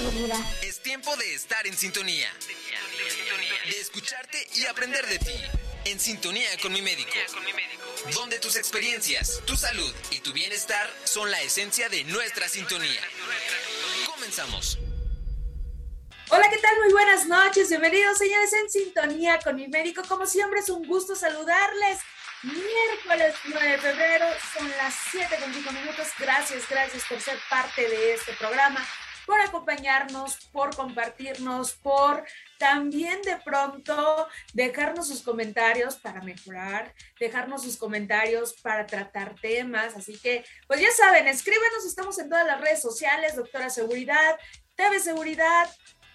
seguridad. Es tiempo de estar en sintonía. De escucharte y aprender de ti. En sintonía con mi médico. Donde tus experiencias, tu salud y tu bienestar son la esencia de nuestra sintonía. Comenzamos. Hola, ¿qué tal? Muy buenas noches. Bienvenidos, señores, en sintonía con mi médico. Como siempre, es un gusto saludarles. Miércoles 9 de febrero, son las 7 con 5 minutos. Gracias, gracias por ser parte de este programa, por acompañarnos, por compartirnos, por también de pronto dejarnos sus comentarios para mejorar, dejarnos sus comentarios para tratar temas. Así que, pues ya saben, escríbenos, estamos en todas las redes sociales, Doctora Seguridad, TV Seguridad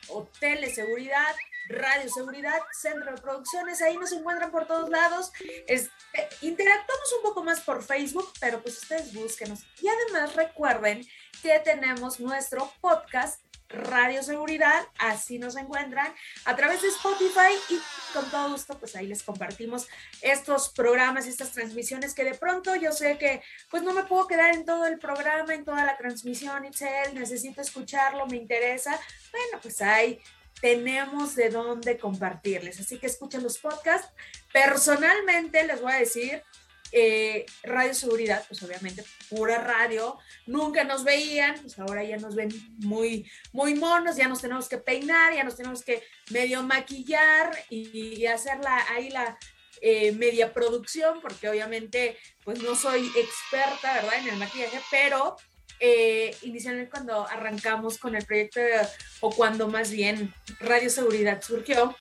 o Teleseguridad. Radio Seguridad, Centro de Producciones, ahí nos encuentran por todos lados. Es, eh, interactuamos un poco más por Facebook, pero pues ustedes búsquenos. Y además recuerden que tenemos nuestro podcast Radio Seguridad, así nos encuentran a través de Spotify y con todo gusto pues ahí les compartimos estos programas, estas transmisiones que de pronto yo sé que pues no me puedo quedar en todo el programa, en toda la transmisión, Itzel, necesito escucharlo, me interesa. Bueno, pues ahí tenemos de dónde compartirles. Así que escuchen los podcasts. Personalmente les voy a decir, eh, Radio Seguridad, pues obviamente pura radio, nunca nos veían, pues ahora ya nos ven muy, muy monos, ya nos tenemos que peinar, ya nos tenemos que medio maquillar y, hacer la, ahí la eh, media producción, porque obviamente pues no soy experta, ¿verdad? En el maquillaje, pero eh, inicialmente cuando arrancamos con el proyecto, o cuando más bien Radio Seguridad surgió,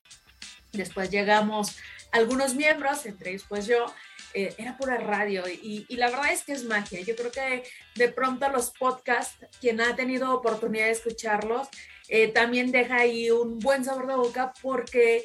después llegamos algunos miembros, entre ellos pues yo, eh, era pura radio y, la verdad es que es magia. Yo creo que de pronto los podcasts, quien ha tenido oportunidad de escucharlos, eh, también deja ahí un buen sabor de boca porque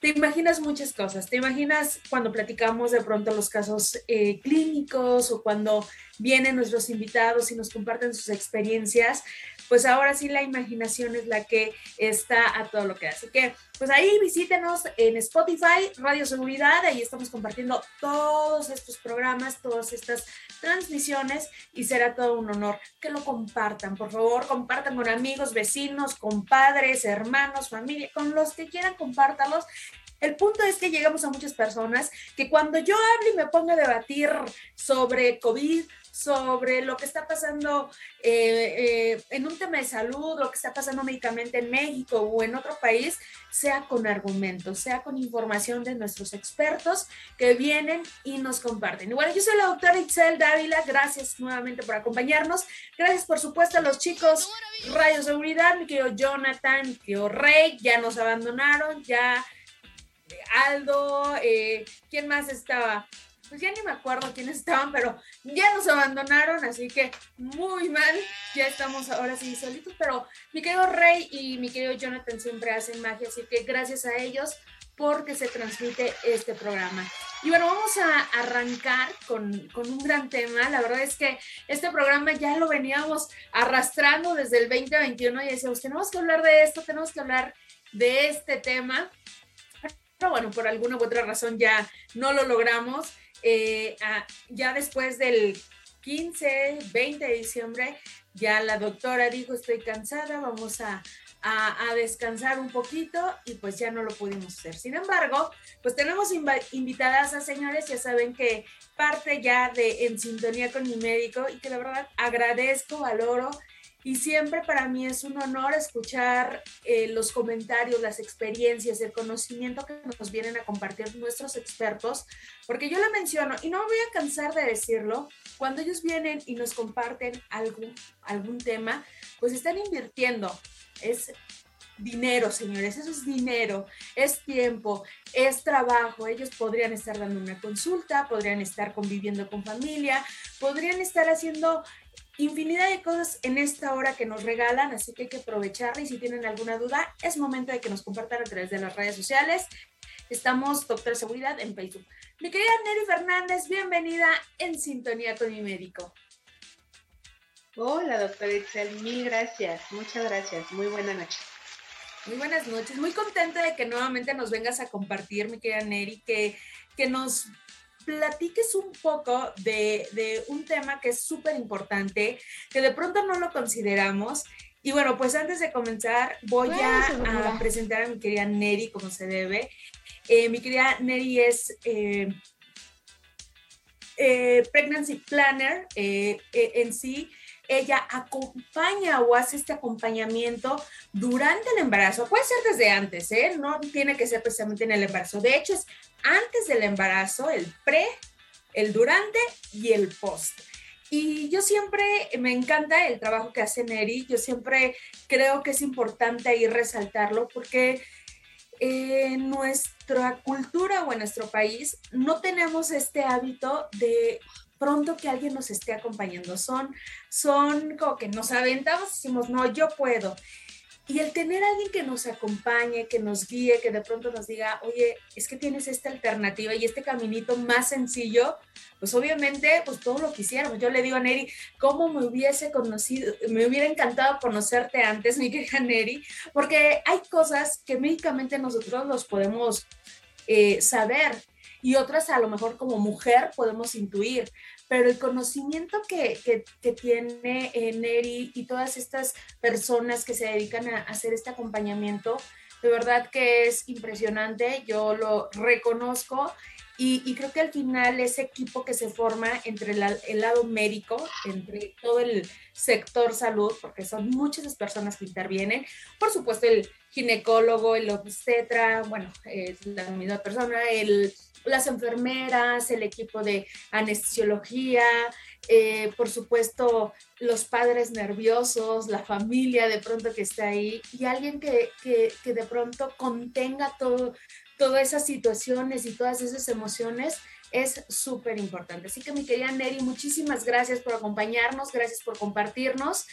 te imaginas muchas cosas. Te imaginas cuando platicamos de pronto los casos eh, clínicos o cuando vienen nuestros invitados y nos comparten sus experiencias, pues ahora sí la imaginación es la que está a todo lo que hace. Que, pues ahí visítenos en Spotify, Radio Seguridad, ahí estamos compartiendo todos estos programas, todas estas transmisiones y será todo un honor que lo compartan. Por favor, compartan con amigos, vecinos, compadres, hermanos, familia, con los que quieran, compártalos. El punto es que llegamos a muchas personas que cuando yo hable y me ponga a debatir sobre COVID, sobre lo que está pasando eh, eh, en un tema de salud, lo que está pasando médicamente en México o en otro país, sea con argumentos, sea con información de nuestros expertos que vienen y nos comparten. Y bueno, yo soy la doctora Itzel Dávila, gracias nuevamente por acompañarnos. Gracias, por supuesto, a los chicos Radio Seguridad, mi querido Jonathan, mi querido Rey, ya nos abandonaron, ya Aldo, eh, ¿quién más estaba? Pues ya ni me acuerdo quiénes estaban, pero ya nos abandonaron, así que muy mal, ya estamos ahora sí solitos, pero mi querido Rey y mi querido Jonathan siempre hacen magia, así que gracias a ellos porque se transmite este programa. Y bueno, vamos a arrancar con, con, un gran tema. La verdad es que este programa ya lo veníamos arrastrando desde el 2021 y decíamos, tenemos que hablar de esto, tenemos que hablar de este tema. Pero bueno, por alguna u otra razón ya no lo logramos. Eh, ya después del 15, 20 de diciembre, ya la doctora dijo, estoy cansada, vamos a, a, descansar un poquito y pues ya no lo pudimos hacer. Sin embargo, pues tenemos invitadas a señores, ya saben que parte ya de En Sintonía con mi médico y que la verdad agradezco, valoro y siempre para mí es un honor escuchar eh, los comentarios, las experiencias, el conocimiento que nos vienen a compartir nuestros expertos, porque yo lo menciono y no me voy a cansar de decirlo, cuando ellos vienen y nos comparten algún, algún tema, pues están invirtiendo. Es dinero, señores, eso es dinero, es tiempo, es trabajo. Ellos podrían estar dando una consulta, podrían estar conviviendo con familia, podrían estar haciendo infinidad de cosas en esta hora que nos regalan, así que hay que aprovecharla y si tienen alguna duda, es momento de que nos compartan a través de las redes sociales. Estamos, Doctor Seguridad, en Facebook. Mi querida Neri Fernández, bienvenida en sintonía con mi médico. Hola, doctor Itzel, mil gracias, muchas gracias, muy buena noche. Muy buenas noches, muy contenta de que nuevamente nos vengas a compartir, mi querida Neri, que, que nos platiques un poco de, un tema que es súper importante, que de pronto no lo consideramos Y bueno, pues antes de comenzar, voy a, presentar a mi querida Neri como se debe. Eh, mi querida Neri es eh, eh, Pregnancy Planner en sí. Ella acompaña o hace este acompañamiento durante el embarazo. Puede ser desde antes, ¿eh? No tiene que ser precisamente en el embarazo. De hecho, es antes del embarazo, el pre, el durante y el post. Y yo siempre me encanta el trabajo que hace Neri, yo siempre creo que es importante ahí resaltarlo porque en nuestra cultura o en nuestro país no tenemos este hábito de pronto que alguien nos esté acompañando. Son, son como que nos aventamos y decimos, no, yo puedo. Y el tener a alguien que nos acompañe, que nos guíe, que de pronto nos diga, oye, es que tienes esta alternativa y este caminito más sencillo, pues obviamente, pues todo lo quisiéramos. Yo le digo a Neri, ¿cómo me hubiese conocido, me hubiera encantado conocerte antes, mi querida Neri? Porque hay cosas que médicamente nosotros los podemos eh, saber y otras a lo mejor como mujer podemos intuir, pero el conocimiento que, que, tiene eh, Neri y todas estas personas que se dedican a hacer este acompañamiento, de verdad que es impresionante, yo lo reconozco y, creo que al final ese equipo que se forma entre el lado médico, entre todo el sector salud, porque son muchas las personas que intervienen, por supuesto el ginecólogo, el obstetra, bueno, es la misma persona, el las enfermeras, el equipo de anestesiología, eh, por supuesto los padres nerviosos, la familia de pronto que está ahí y alguien que, de pronto contenga todo, todas esas situaciones y todas esas emociones es súper importante. Así que mi querida Neri, muchísimas gracias por acompañarnos, gracias por compartirnos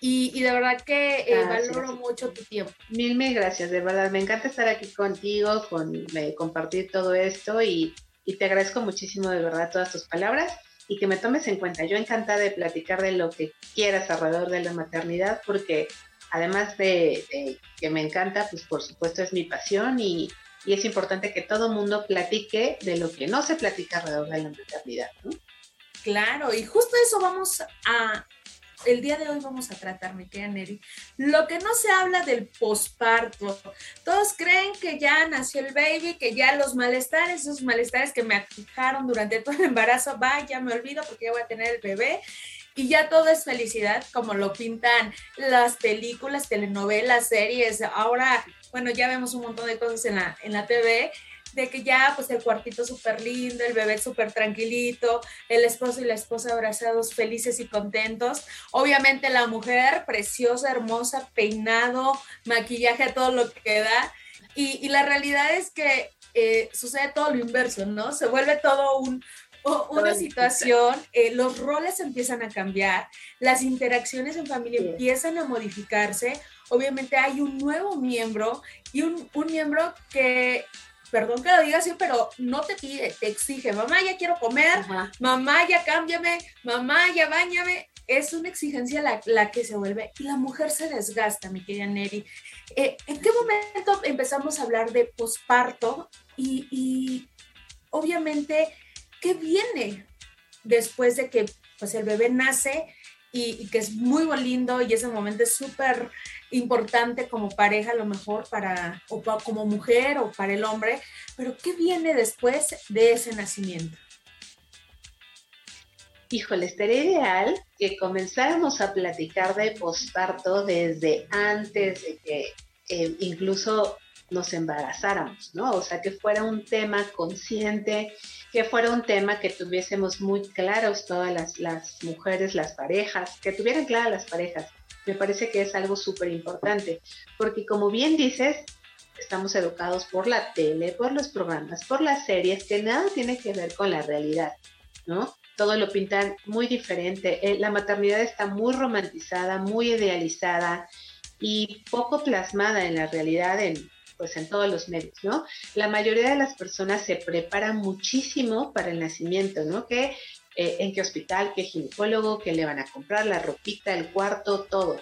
y, de verdad que eh, valoro mucho tu tiempo. Mil, mil gracias, de verdad. Me encanta estar aquí contigo, con compartir todo esto y, te agradezco muchísimo de verdad todas tus palabras y que me tomes en cuenta. Yo encantada de platicar de lo que quieras alrededor de la maternidad porque además de, que me encanta, pues por supuesto es mi pasión y, y es importante que todo mundo platique de lo que no se platica alrededor de la maternidad. ¿no? Claro, y justo eso vamos a, el día de hoy vamos a tratar, mi querida Neri, lo que no se habla del posparto. Todos creen que ya nació el baby, que ya los malestares, esos malestares que me afijaron durante todo el embarazo, vaya, me olvido porque ya voy a tener el bebé. Y ya todo es felicidad, como lo pintan las películas, telenovelas, series. Ahora, bueno, ya vemos un montón de cosas en la, en la TV de que ya pues el cuartito súper lindo, el bebé súper tranquilito, el esposo y la esposa abrazados felices y contentos. Obviamente la mujer preciosa, hermosa, peinado, maquillaje a todo lo que da. Y, la realidad es que eh, sucede todo lo inverso, ¿no? Se vuelve todo un, una situación, eh, los roles empiezan a cambiar, las interacciones en familia empiezan a modificarse, obviamente hay un nuevo miembro y un, un miembro que perdón que lo diga así, pero no te pide, te exige, mamá, ya quiero comer, mamá, ya cámbiame, mamá, ya bañame. Es una exigencia la, que se vuelve y la mujer se desgasta, mi querida Neri. Eh, ¿En qué momento empezamos a hablar de posparto y, obviamente qué viene después de que pues, el bebé nace y, que es muy lindo y ese momento es súper importante como pareja a lo mejor para, o como mujer o para el hombre, pero ¿qué viene después de ese nacimiento? Híjole, estaría ideal que comenzáramos a platicar de posparto desde antes de que eh, incluso nos embarazáramos, ¿no? O sea, que fuera un tema consciente, que fuera un tema que tuviésemos muy claros todas las, las mujeres, las parejas, que tuvieran claras las parejas me parece que es algo súper importante, porque como bien dices, estamos educados por la tele, por los programas, por las series, que nada tiene que ver con la realidad, ¿no? Todo lo pintan muy diferente. Eh, la maternidad está muy romantizada, muy idealizada y poco plasmada en la realidad en, pues en todos los medios, ¿no? La mayoría de las personas se preparan muchísimo para el nacimiento, ¿no? Que eh, en qué hospital, qué ginecólogo, qué le van a comprar, la ropita, el cuarto, todo,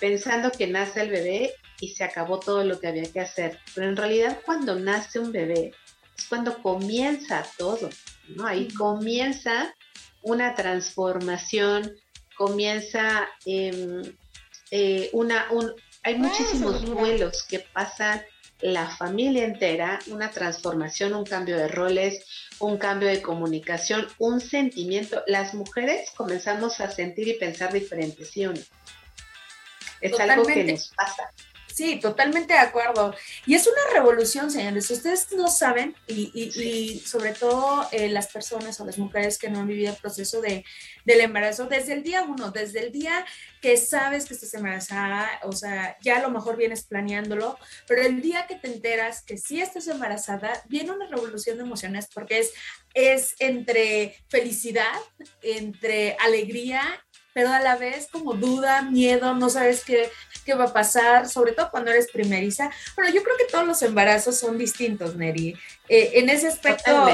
pensando que nace el bebé y se acabó todo lo que había que hacer. Pero en realidad cuando nace un bebé es cuando comienza todo, ¿no? Ahí comienza una transformación, comienza em, eh, una, un, hay muchísimos duelos que pasan la familia entera, una transformación, un cambio de roles, un cambio de comunicación, un sentimiento. Las mujeres comenzamos a sentir y pensar diferente, ¿sí o no? Es algo que nos pasa. Sí, totalmente de acuerdo. Y es una revolución, señores. Ustedes no saben, y, sobre todo eh, las personas o las mujeres que no han vivido el proceso de, del embarazo, desde el día uno, desde el día que sabes que estás embarazada, o sea, ya a lo mejor vienes planeándolo, pero el día que te enteras que sí estás embarazada, viene una revolución de emociones porque es, es entre felicidad, entre alegría pero a la vez como duda, miedo, no sabes qué, qué va a pasar, sobre todo cuando eres primeriza. Bueno, yo creo que todos los embarazos son distintos, Neri. Eh, en ese aspecto,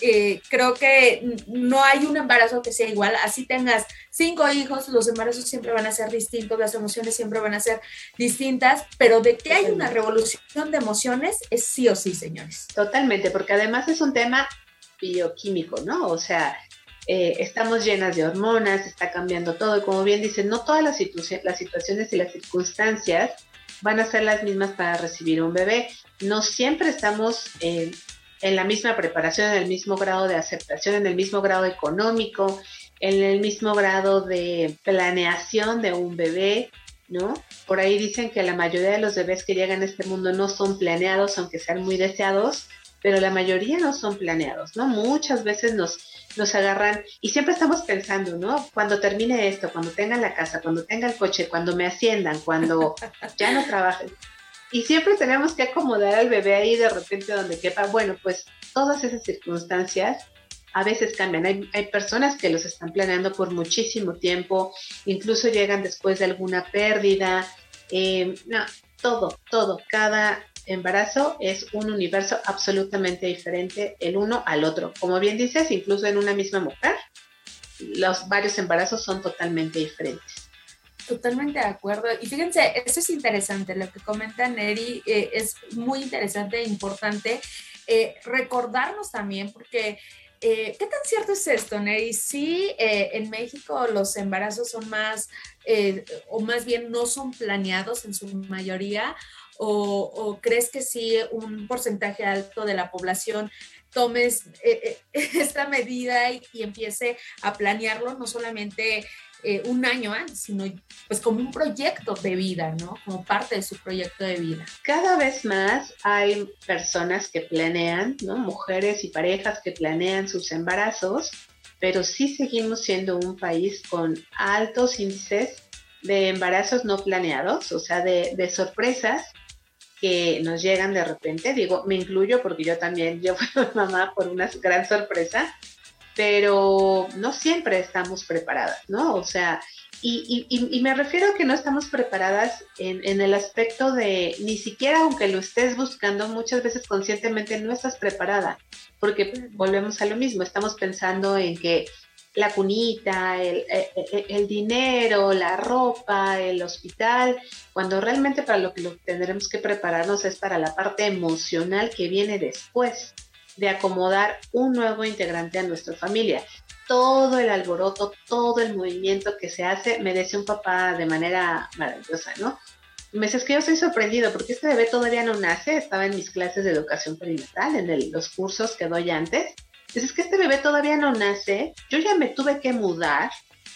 eh, creo que no hay un embarazo que sea igual. Así tengas cinco hijos, los embarazos siempre van a ser distintos, las emociones siempre van a ser distintas, pero de que hay una revolución de emociones es sí o sí, señores. Totalmente, porque además es un tema bioquímico, ¿no? O sea, eh, estamos llenas de hormonas, está cambiando todo. Y como bien dicen, no todas las, las situaciones y las circunstancias van a ser las mismas para recibir un bebé. No siempre estamos en la misma preparación, en el mismo grado de aceptación, en el mismo grado económico, en el mismo grado de planeación de un bebé, ¿no? Por ahí dicen que la mayoría de los bebés que llegan a este mundo no son planeados, aunque sean muy deseados, pero la mayoría no son planeados, ¿no? Muchas veces nos nos agarran y siempre estamos pensando, ¿no? Cuando termine esto, cuando tenga la casa, cuando tenga el coche, cuando me asciendan, cuando ya no trabajen. Y siempre tenemos que acomodar al bebé ahí de repente donde quepa. Bueno, pues todas esas circunstancias a veces cambian. Hay, hay personas que los están planeando por muchísimo tiempo, incluso llegan después de alguna pérdida. Eh, no, todo, todo, cada embarazo es un universo absolutamente diferente el uno al otro. Como bien dices, incluso en una misma mujer, los varios embarazos son totalmente diferentes. Totalmente de acuerdo. Y fíjense, eso es interesante, lo que comenta Neri eh, es muy interesante e importante eh, recordarnos también, porque eh, ¿Qué tan cierto es esto, Neri? Sí, en México los embarazos son más, o más bien no son planeados en su mayoría, o, crees que sí un porcentaje alto de la población tomes eh, eh, esta medida y, empiece a planearlo no solamente eh, un año antes, sino pues como un proyecto de vida, ¿no? Como parte de su proyecto de vida. Cada vez más hay personas que planean. Mujeres y parejas que planean sus embarazos, pero sí seguimos siendo un país con altos índices de embarazos no planeados, o sea, de sorpresas que nos llegan de repente. Digo, me incluyo porque yo también, yo fui mamá por una gran sorpresa, pero no siempre estamos preparadas, ¿no? O sea, y, y, me refiero a que no estamos preparadas en, en, el aspecto de, ni siquiera aunque lo estés buscando, muchas veces conscientemente no estás preparada, porque volvemos a lo mismo, estamos pensando en que la cunita, el, eh, eh, el, dinero, la ropa, el hospital, cuando realmente para lo que tendremos que prepararnos es para la parte emocional que viene después de acomodar un nuevo integrante a nuestra familia. Todo el alboroto, todo el movimiento que se hace merece un papá de manera maravillosa, ¿no? me dices que yo estoy sorprendido porque este bebé todavía no nace, estaba en mis clases de educación perinatal, en los cursos que doy antes, es que este bebé todavía no nace, yo ya me tuve que mudar,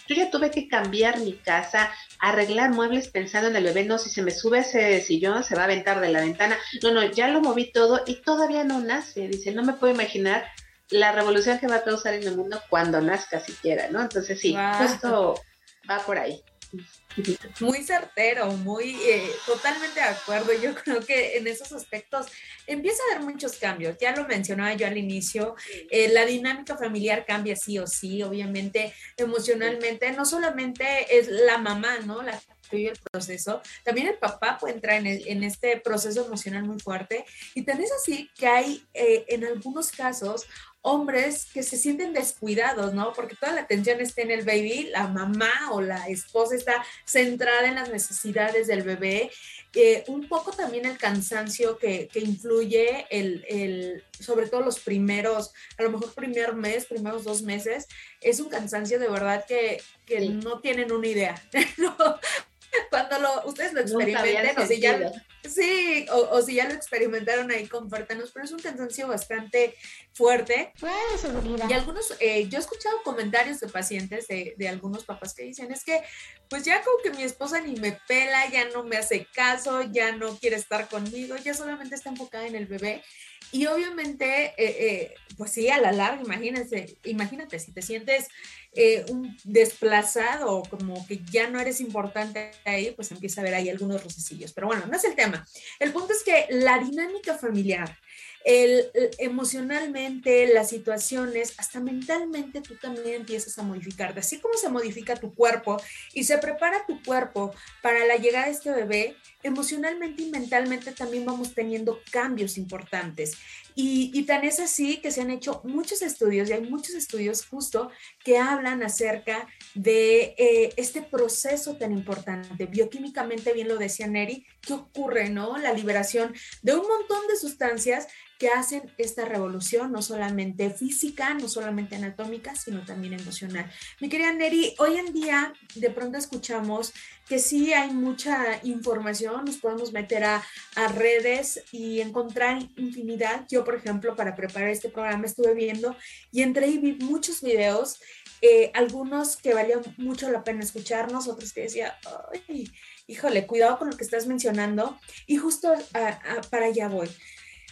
yo ya tuve que cambiar mi casa, arreglar muebles pensando en el bebé, no, si se me sube ese sillón se va a aventar de la ventana, no, no, ya lo moví todo y todavía no nace, dice, no me puedo imaginar la revolución que va a causar en el mundo cuando nazca siquiera, ¿no? Entonces sí, esto va por ahí. Muy certero, muy eh, totalmente de acuerdo. Yo creo que en esos aspectos empieza a haber muchos cambios. Ya lo mencionaba yo al inicio, eh, la dinámica familiar cambia sí o sí, obviamente emocionalmente. No solamente es la mamá, ¿no? La vive el proceso, también el papá puede entrar en, este proceso emocional muy fuerte. Y tan es así que hay eh, en algunos casos hombres que se sienten descuidados, ¿no? Porque toda la atención está en el baby, la mamá o la esposa está centrada en las necesidades del bebé. Eh, un poco también el cansancio que, influye, el, sobre todo los primeros, a lo mejor primer mes, primeros dos meses, es un cansancio de verdad que, no tienen una idea. cuando lo, ustedes lo experimenten, o si ya, sí, o, si ya lo experimentaron ahí, compártanos, pero es un cansancio bastante fuerte. Y algunos, eh, yo he escuchado comentarios de pacientes, de, de algunos papás que dicen, es que pues ya como que mi esposa ni me pela, ya no me hace caso, ya no quiere estar conmigo, ya solamente está enfocada en el bebé. Y obviamente, eh, eh, pues sí, a la larga, imagínate, imagínate si te sientes eh, un desplazado, como que ya no eres importante ahí, pues empieza a ver ahí algunos rocecillos. Pero bueno, no es el tema. El punto es que la dinámica familiar, el, emocionalmente, las situaciones, hasta mentalmente tú también empiezas a modificarte. Así como se modifica tu cuerpo y se prepara tu cuerpo para la llegada de este bebé, emocionalmente y mentalmente también vamos teniendo cambios importantes. Y, tan es así que se han hecho muchos estudios, y hay muchos estudios justo que hablan acerca de eh, este proceso tan importante. Bioquímicamente, bien lo decía Neri, ¿qué ocurre, no? La liberación de un montón de sustancias que hacen esta revolución, no solamente física, no solamente anatómica, sino también emocional. Mi querida Neri, hoy en día de pronto escuchamos que sí hay mucha información, nos podemos meter a, redes y encontrar infinidad. Yo, por ejemplo, para preparar este programa estuve viendo y entré y vi muchos videos, eh, algunos que valían mucho la pena escucharnos, otros que decía, ay, híjole, cuidado con lo que estás mencionando. Y justo para allá voy.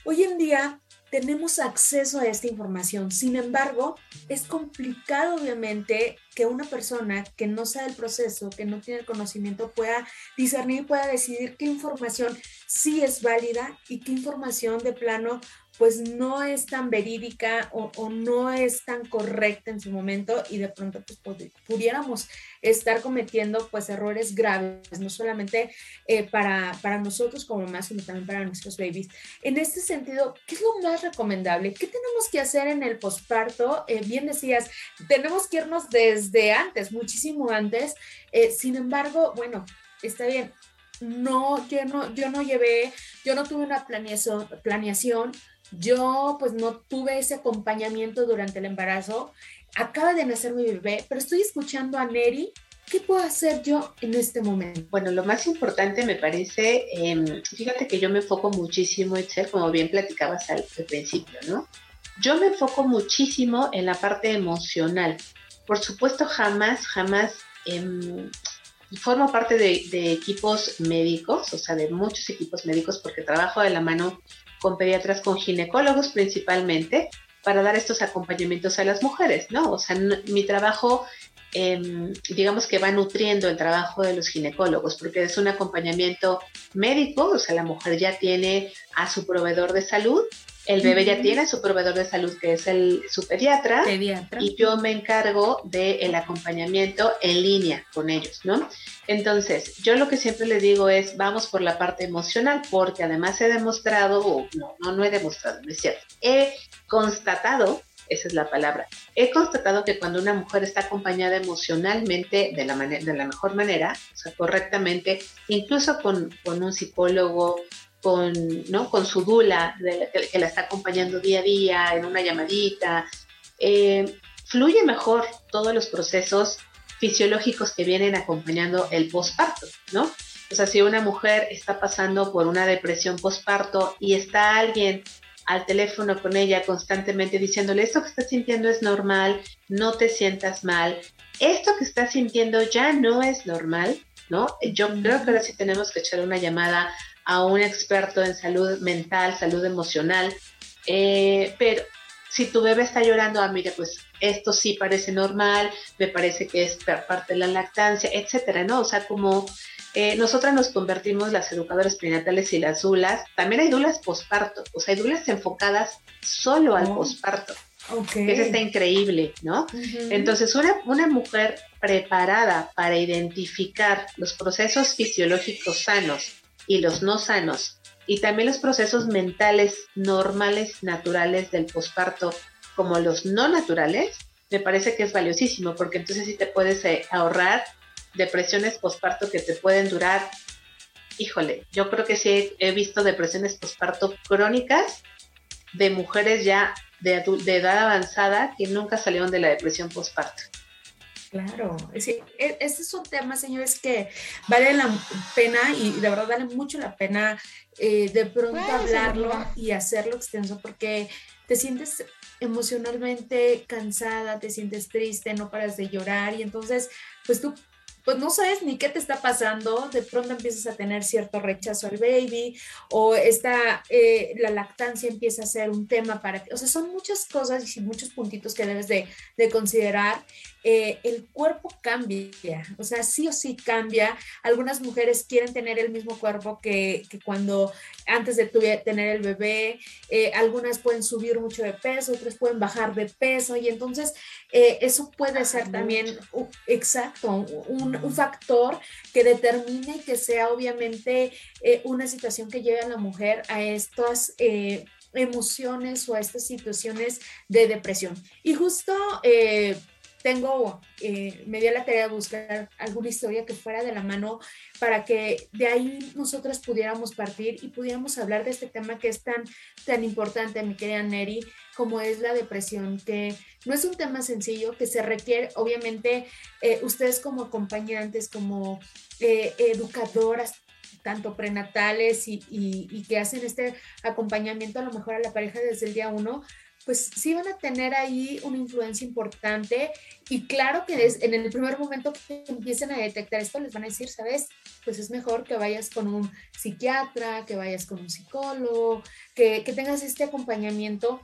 Hoy en día tenemos acceso a esta información, sin embargo, es complicado obviamente que una persona que no sabe el proceso, que no tiene el conocimiento, pueda discernir y pueda decidir qué información sí es válida y qué información de plano pues no es tan verídica o, no es tan correcta en su momento y de pronto pues pudiéramos estar cometiendo pues errores graves, no solamente eh, para, para nosotros como mamás, sino también para nuestros babies. En este sentido, ¿qué es lo más recomendable? ¿Qué tenemos que hacer en el posparto? Eh, bien decías, tenemos que irnos desde antes, muchísimo antes. Eh, sin embargo, bueno, está bien, no, yo no, yo no llevé, yo no tuve una planeación, planeación yo pues no tuve ese acompañamiento durante el embarazo. Acaba de nacer mi bebé, pero estoy escuchando a Neri. ¿Qué puedo hacer yo en este momento? Bueno, lo más importante me parece, em, fíjate que yo me enfoco muchísimo, Excel, como bien platicabas al, principio, ¿no? Yo me enfoco muchísimo en la parte emocional. Por supuesto, jamás, jamás em, formo parte de, de, equipos médicos, o sea, de muchos equipos médicos, porque trabajo de la mano con pediatras, con ginecólogos principalmente, para dar estos acompañamientos a las mujeres, ¿no? O sea, mi trabajo, em, digamos que va nutriendo el trabajo de los ginecólogos, porque es un acompañamiento médico, o sea, la mujer ya tiene a su proveedor de salud el bebé ya tiene su proveedor de salud, que es el, su pediatra, y yo me encargo del acompañamiento en línea con ellos, ¿no? Entonces, yo lo que siempre le digo es, vamos por la parte emocional, porque además he demostrado, o no, no, no he demostrado, no es cierto, he constatado, esa es la palabra, he constatado que cuando una mujer está acompañada emocionalmente de la, de la mejor manera, o sea, correctamente, incluso con, con un psicólogo, con, ¿no? con su dula, que, la está acompañando día a día, en una llamadita. Eh, fluye mejor todos los procesos fisiológicos que vienen acompañando el posparto, ¿no? O sea, si una mujer está pasando por una depresión posparto y está alguien al teléfono con ella constantemente diciéndole esto que estás sintiendo es normal, no te sientas mal, esto que estás sintiendo ya no es normal, ¿no? Yo creo que ahora sí tenemos que echar una llamada a un experto en salud mental, salud emocional, eh, pero si tu bebé está llorando, ah, mire, pues esto sí parece normal, me parece que es parte de la lactancia, etcétera, ¿no? O sea, como eh, nosotras nos convertimos las educadoras prenatales y las dulas, también hay dulas posparto, o sea, hay dulas enfocadas solo al oh, posparto. Okay. Eso está increíble, ¿no? Entonces, una, una mujer preparada para identificar los procesos fisiológicos sanos y los no sanos, y también los procesos mentales normales, naturales del posparto, como los no naturales, me parece que es valiosísimo, porque entonces sí te puedes eh, ahorrar depresiones posparto que te pueden durar, híjole, yo creo que sí he visto depresiones posparto crónicas de mujeres ya de, de edad avanzada que nunca salieron de la depresión posparto. Claro, sí, e, este es un tema, señores, que vale la pena y de verdad vale mucho la pena eh, de pronto hablarlo y hacerlo extenso porque te sientes emocionalmente cansada, te sientes triste, no paras de llorar y entonces, pues tú pues no sabes ni qué te está pasando, de pronto empiezas a tener cierto rechazo al baby o está, eh, la lactancia empieza a ser un tema para ti. O sea, son muchas cosas y muchos puntitos que debes de, de considerar eh, el cuerpo cambia, o sea, sí o sí cambia. Algunas mujeres quieren tener el mismo cuerpo que, cuando antes de tener el bebé, eh, algunas pueden subir mucho de peso, otras pueden bajar de peso y entonces eh, eso puede ser también, exacto, un, un, factor que determine que sea obviamente una situación que lleve a la mujer a estas emociones o a estas situaciones de depresión. Y justo tengo, eh, me dio la tarea de buscar alguna historia que fuera de la mano para que de ahí nosotros pudiéramos partir y pudiéramos hablar de este tema que es tan, tan importante, mi querida Neri, como es la depresión, que no es un tema sencillo, que se requiere, obviamente, eh, ustedes como acompañantes, como eh, educadoras, tanto prenatales y, que hacen este acompañamiento a lo mejor a la pareja desde el día uno, pues sí van a tener ahí una influencia importante. Y claro que es, en el primer momento que empiecen a detectar esto les van a decir, sabes, pues es mejor que vayas con un psiquiatra, que vayas con un psicólogo, que, que tengas este acompañamiento,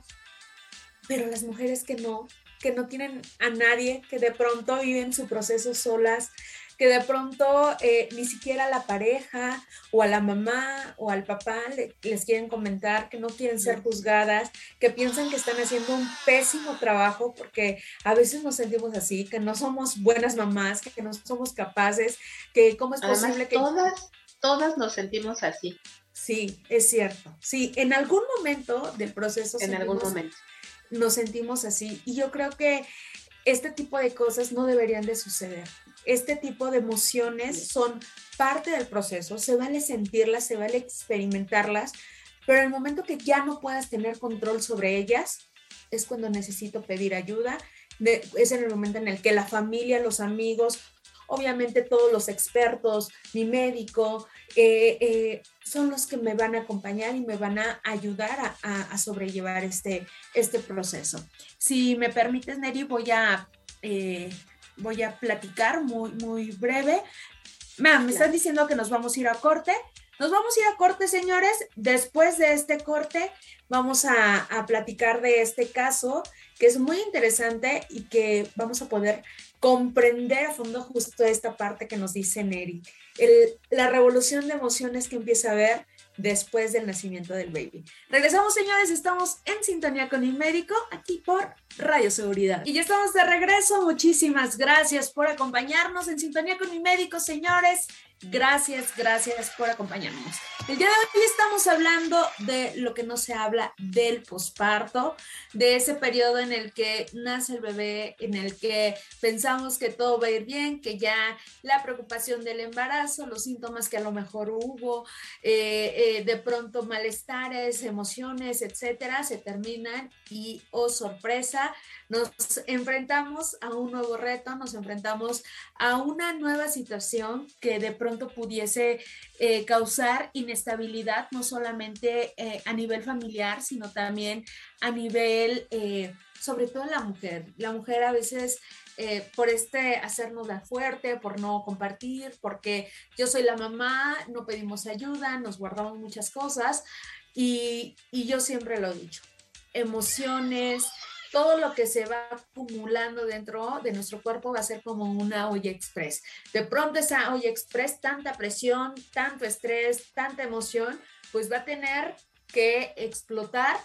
pero las mujeres que no, que no tienen a nadie, que de pronto viven su proceso solas, que de pronto eh, ni siquiera la pareja o a la mamá o al papá les quieren comentar que no quieren ser juzgadas, que piensan que están haciendo un pésimo trabajo porque a veces nos sentimos así, que no somos buenas mamás, que no somos capaces, que cómo es posible que... Todas, todas nos sentimos así. Sí, es cierto. Sí, en algún momento del proceso. En algún momento. Nos sentimos así. Y yo creo que este tipo de cosas no deberían de suceder. Este tipo de emociones son parte del proceso, se vale sentirlas, se vale experimentarlas, pero en el momento que ya no puedas tener control sobre ellas, es cuando necesito pedir ayuda, es en el momento en el que la familia, los amigos, obviamente todos los expertos, mi médico, eh, eh, son los que me van a acompañar y me van a ayudar a, sobrellevar este, este proceso. Si me permites, Neri, voy a eh, voy a platicar muy, muy breve. me están diciendo que nos vamos a ir a corte. Nos vamos a ir a corte, señores. Después de este corte, vamos a, a, platicar de este caso, que es muy interesante y que vamos a poder comprender a fondo justo esta parte que nos dice Neri. El, la revolución de emociones que empieza a ver después del nacimiento del baby. Regresamos, señores, estamos en sintonía con el médico aquí por Radio Seguridad. Y ya estamos de regreso. Muchísimas gracias por acompañarnos en sintonía con mi médico, señores. Gracias, gracias por acompañarnos. El día de hoy estamos hablando de lo que no se habla del posparto, de ese periodo en el que nace el bebé, en el que pensamos que todo va a ir bien, que ya la preocupación del embarazo, los síntomas que a lo mejor hubo, eh, eh, de pronto malestares, emociones, etcétera, se terminan y, oh sorpresa, nos enfrentamos a un nuevo reto, nos enfrentamos a una nueva situación que de pronto pudiese eh, causar inestabilidad, no solamente eh, a nivel familiar, sino también a nivel, eh, sobre todo en la mujer. La mujer a veces... por este hacernos la fuerte, por no compartir, porque yo soy la mamá, no pedimos ayuda, nos guardamos muchas cosas y, y yo siempre lo he dicho, emociones, todo lo que se va acumulando dentro de nuestro cuerpo va a ser como una olla express. De pronto esa olla express, tanta presión, tanto estrés, tanta emoción, pues va a tener que explotar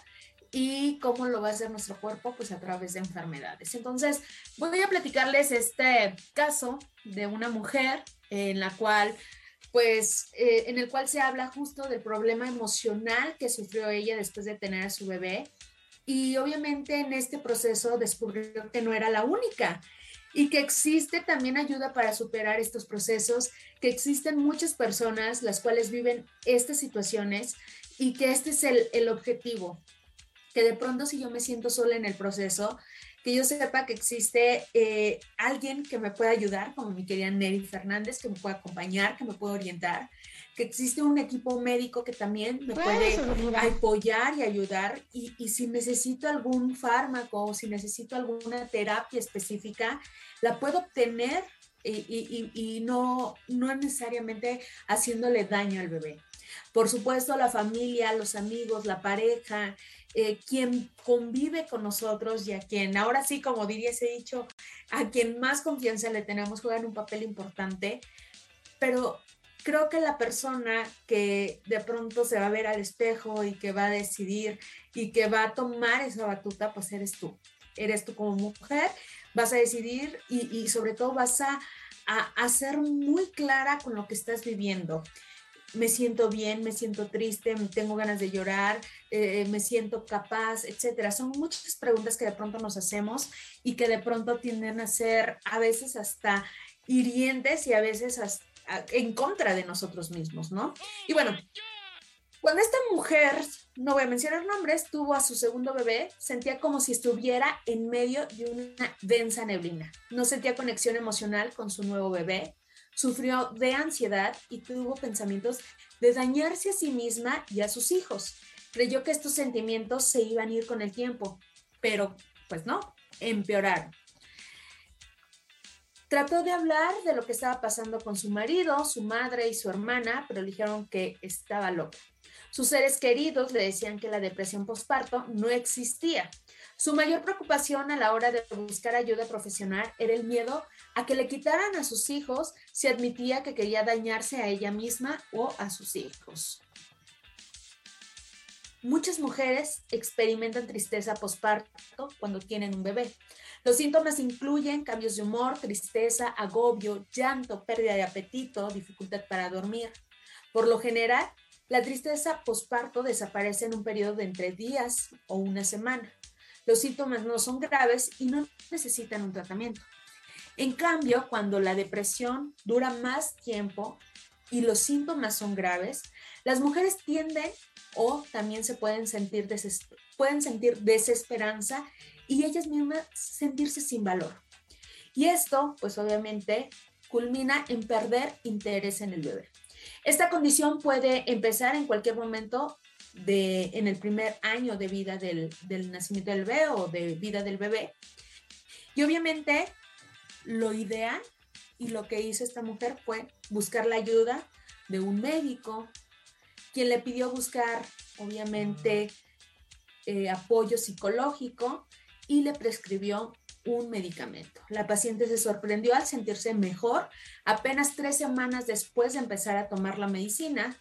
y cómo lo va a hacer nuestro cuerpo, pues a través de enfermedades. Entonces, voy a platicarles este caso de una mujer en la cual pues eh, en el cual se habla justo del problema emocional que sufrió ella después de tener a su bebé y obviamente en este proceso descubrió que no era la única y que existe también ayuda para superar estos procesos, que existen muchas personas las cuales viven estas situaciones y que este es el, objetivo, que de pronto si yo me siento sola en el proceso, que yo sepa que existe eh, alguien que me pueda ayudar, como mi querida Nelly Fernández, que me pueda acompañar, que me pueda orientar, que existe un equipo médico que también me puede apoyar y ayudar. Y, y, si necesito algún fármaco o si necesito alguna terapia específica, la puedo obtener y, y, y no, no necesariamente haciéndole daño al bebé. Por supuesto, la familia, los amigos, la pareja, eh, quien convive con nosotros y a quien, ahora sí, como diría ese dicho, a quien más confianza le tenemos, juegan un papel importante, pero creo que la persona que de pronto se va a ver al espejo y que va a decidir y que va a tomar esa batuta, pues eres tú. Eres tú como mujer, vas a decidir y, sobre todo vas a, a, ser muy clara con lo que estás viviendo me siento bien, me siento triste, tengo ganas de llorar, eh, me siento capaz, etcétera. Son muchas preguntas que de pronto nos hacemos y que de pronto tienden a ser a veces hasta hirientes y a veces hasta en contra de nosotros mismos, ¿no? Y bueno, cuando esta mujer, no voy a mencionar nombres, tuvo a su segundo bebé, sentía como si estuviera en medio de una densa neblina. No sentía conexión emocional con su nuevo bebé, sufrió de ansiedad y tuvo pensamientos de dañarse a sí misma y a sus hijos. Creyó que estos sentimientos se iban a ir con el tiempo, pero pues no, empeoraron. Trató de hablar de lo que estaba pasando con su marido, su madre y su hermana, pero dijeron que estaba loca. Sus seres queridos le decían que la depresión postparto no existía. Su mayor preocupación a la hora de buscar ayuda profesional era el miedo a que le quitaran a sus hijos si admitía que quería dañarse a ella misma o a sus hijos. Muchas mujeres experimentan tristeza postparto cuando tienen un bebé. Los síntomas incluyen cambios de humor, tristeza, agobio, llanto, pérdida de apetito, dificultad para dormir. Por lo general, la tristeza postparto desaparece en un periodo de entre días o una semana. Los síntomas no son graves y no necesitan un tratamiento. En cambio, cuando la depresión dura más tiempo y los síntomas son graves, las mujeres tienden o también se pueden sentir, pueden sentir desesperanza y ellas mismas sentirse sin valor. Y esto, pues obviamente, culmina en perder interés en el bebé. Esta condición puede empezar en cualquier momento de, en el primer año de vida del, del nacimiento del bebé o de vida del bebé. Y obviamente lo ideal y lo que hizo esta mujer fue buscar la ayuda de un médico, quien le pidió buscar, obviamente, eh, apoyo psicológico y le prescribió un medicamento. La paciente se sorprendió al sentirse mejor apenas tres semanas después de empezar a tomar la medicina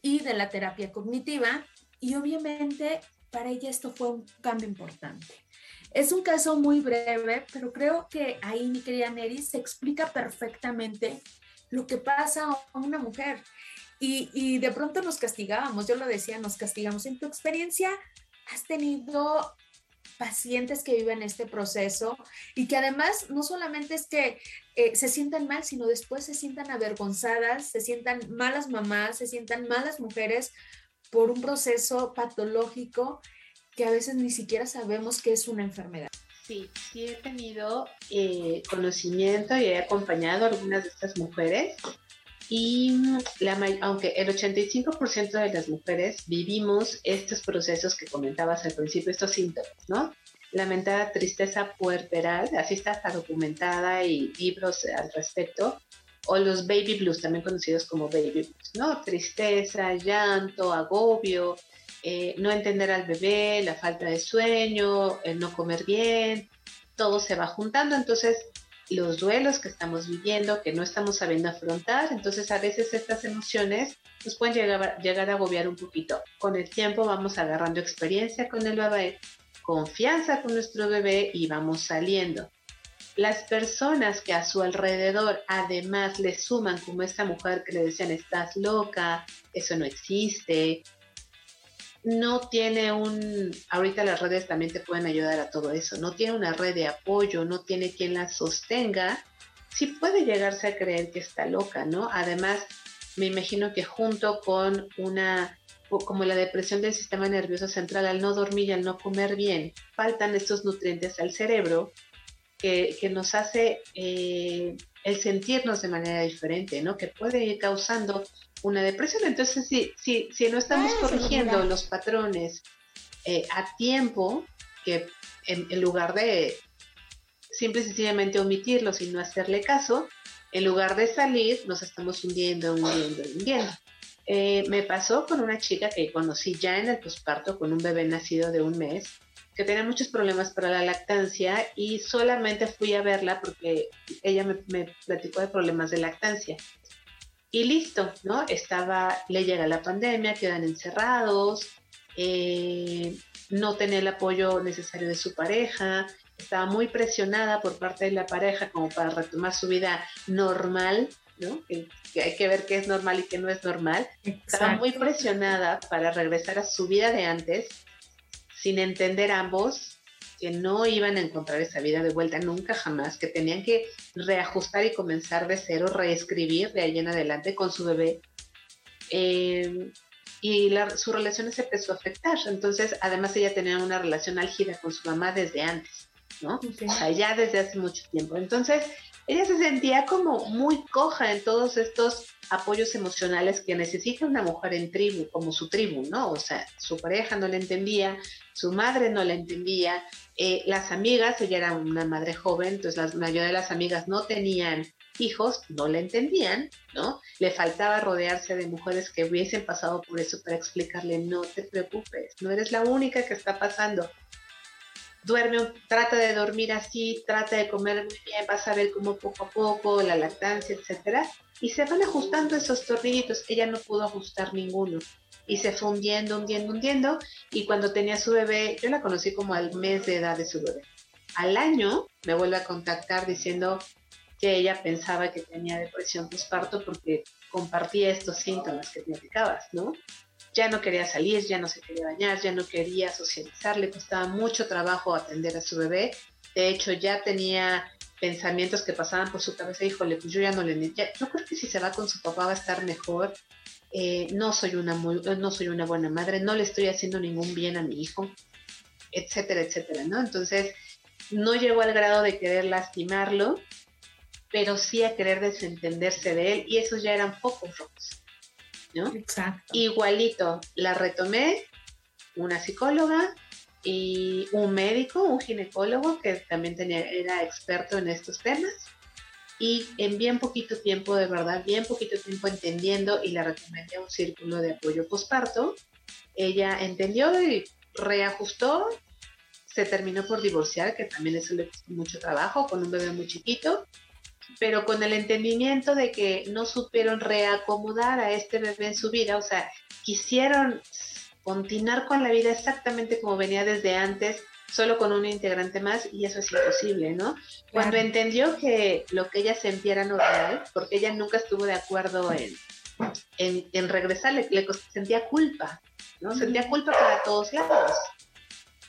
y de la terapia cognitiva y obviamente para ella esto fue un cambio importante. Es un caso muy breve, pero creo que ahí, mi querida Neri, se explica perfectamente lo que pasa a una mujer. Y, y, de pronto nos castigábamos, yo lo decía, nos castigamos. En tu experiencia, ¿has tenido pacientes que viven este proceso y que además no solamente es que eh, se sientan mal, sino después se sientan avergonzadas, se sientan malas mamás, se sientan malas mujeres por un proceso patológico que a veces ni siquiera sabemos que es una enfermedad. Sí, sí he tenido eh, conocimiento y he acompañado a algunas de estas mujeres y la, aunque el 85% de las mujeres vivimos estos procesos que comentabas al principio, estos síntomas, ¿no? Lamentada tristeza puerperal, así está, documentada y libros al respecto, o los baby blues, también conocidos como baby blues, ¿no? Tristeza, llanto, agobio, eh, no entender al bebé, la falta de sueño, el no comer bien, todo se va juntando, entonces los duelos que estamos viviendo, que no estamos sabiendo afrontar, entonces a veces estas emociones nos pueden llegar, llegar a agobiar un poquito. Con el tiempo vamos agarrando experiencia con el bebé, confianza con nuestro bebé y vamos saliendo. Las personas que a su alrededor además le suman como esta mujer que le decían estás loca, eso no existe, no tiene un, ahorita las redes también te pueden ayudar a todo eso, no tiene una red de apoyo, no tiene quien la sostenga, sí puede llegarse a creer que está loca, ¿no? Además, me imagino que junto con una como la depresión del sistema nervioso central, al no dormir y al no comer bien, faltan estos nutrientes al cerebro que, nos hace eh, el sentirnos de manera diferente, ¿no? Que puede ir causando una depresión. Entonces, si, si, si no estamos ah, corrigiendo los patrones eh, a tiempo, que en, lugar de simple y sencillamente omitirlos y no hacerle caso, en lugar de salir, nos estamos hundiendo, hundiendo, hundiendo. Eh, me pasó con una chica que conocí ya en el posparto con un bebé nacido de un mes, que tenía muchos problemas para la lactancia y solamente fui a verla porque ella me, platicó de problemas de lactancia. Y listo, ¿no? Estaba, le llega la pandemia, quedan encerrados, eh, no tenía el apoyo necesario de su pareja, estaba muy presionada por parte de la pareja como para retomar su vida normal, ¿no? Que, hay que ver qué es normal y qué no es normal. Estaba muy presionada para regresar a su vida de antes, sin entender ambos que no iban a encontrar esa vida de vuelta nunca jamás, que tenían que reajustar y comenzar de cero, reescribir de ahí en adelante con su bebé. Eh, y su relación se empezó a afectar. Entonces, además ella tenía una relación álgida con su mamá desde antes, ¿no? O sea, ya desde hace mucho tiempo. Entonces, ella se sentía como muy coja en todos estos apoyos emocionales que necesita una mujer en tribu, como su tribu, ¿no? O sea, su pareja no la entendía, su madre no la entendía, eh, las amigas, ella era una madre joven, entonces la mayoría de las amigas no tenían hijos, no la entendían, ¿no? Le faltaba rodearse de mujeres que hubiesen pasado por eso para explicarle, no te preocupes, no eres la única que está pasando, duerme, trata de dormir así, trata de comer muy bien, vas a ver cómo poco a poco, la lactancia, etcétera, y se van ajustando esos tornillitos. Ella no pudo ajustar ninguno y se fue hundiendo, hundiendo, hundiendo. Y cuando tenía su bebé, yo la conocí como al mes de edad de su bebé. Al año me vuelve a contactar diciendo que ella pensaba que tenía depresión postparto porque compartía estos síntomas que platicabas, ¿no? ya no quería salir, ya no se quería bañar, ya no quería socializar, le costaba mucho trabajo atender a su bebé. De hecho, ya tenía pensamientos que pasaban por su cabeza, híjole, pues yo ya no le ya, yo creo que si se va con su papá va a estar mejor. Eh, no soy una muy, no soy una buena madre, no le estoy haciendo ningún bien a mi hijo, etcétera, etcétera, ¿no? Entonces, no llegó al grado de querer lastimarlo, pero sí a querer desentenderse de él, y esos ya eran pocos rojos. Igualito, la retomé, una psicóloga y un médico, un ginecólogo que también tenía, era experto en estos temas. Y en bien poquito tiempo, de verdad, bien poquito tiempo entendiendo y la a un círculo de apoyo posparto. Ella entendió y reajustó, se terminó por divorciar, que también eso le costó mucho trabajo, con un bebé muy chiquito, pero con el entendimiento de que no supieron reacomodar a este bebé en su vida, o sea, quisieron continuar con la vida exactamente como venía desde antes, solo con un integrante más, y eso es imposible, ¿no? Cuando entendió que lo que ella sentía era normal, porque ella nunca estuvo de acuerdo en, en, regresar, le, sentía culpa, ¿no? Sentía culpa para todos lados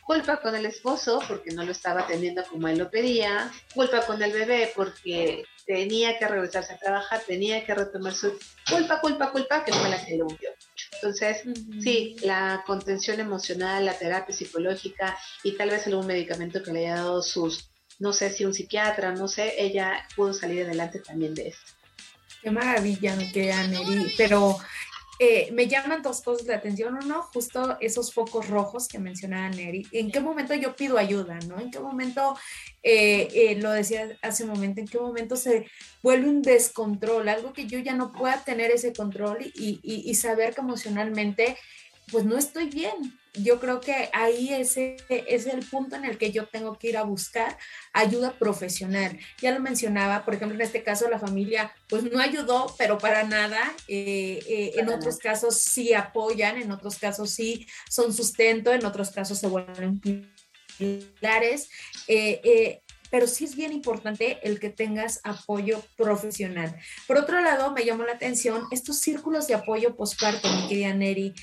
culpa con el esposo porque no lo estaba teniendo como él lo pedía, culpa con el bebé porque tenía que regresarse a trabajar, tenía que retomar su culpa, culpa, culpa, que fue la que lo hundió. Entonces, sí, la contención emocional, la terapia psicológica y tal vez algún medicamento que le haya dado sus, no sé si un psiquiatra, no sé, ella pudo salir adelante también de esto. Qué maravilla, mi querida Neri. Pero eh, me llaman dos cosas de atención. Uno, justo esos focos rojos que mencionaba Neri. ¿En qué momento yo pido ayuda? ¿no? ¿En qué momento, eh, eh, lo decía hace un momento, en qué momento se vuelve un descontrol? Algo que yo ya no pueda tener ese control y, y saber que emocionalmente, pues no estoy bien yo creo que ahí ese es el punto en el que yo tengo que ir a buscar ayuda profesional. Ya lo mencionaba, por ejemplo, en este caso la familia pues no ayudó, pero para nada. Eh, eh, en otros casos sí apoyan, en otros casos sí son sustento, en otros casos se vuelven pilares. Eh, pero sí es bien importante el que tengas apoyo profesional. Por otro lado, me llamó la atención estos círculos de apoyo postparto, mi querida Neri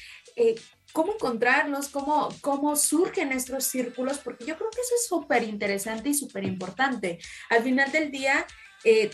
cómo encontrarlos, cómo, cómo surgen estos círculos, porque yo creo que eso es súper interesante y súper importante. Al final del día, eh,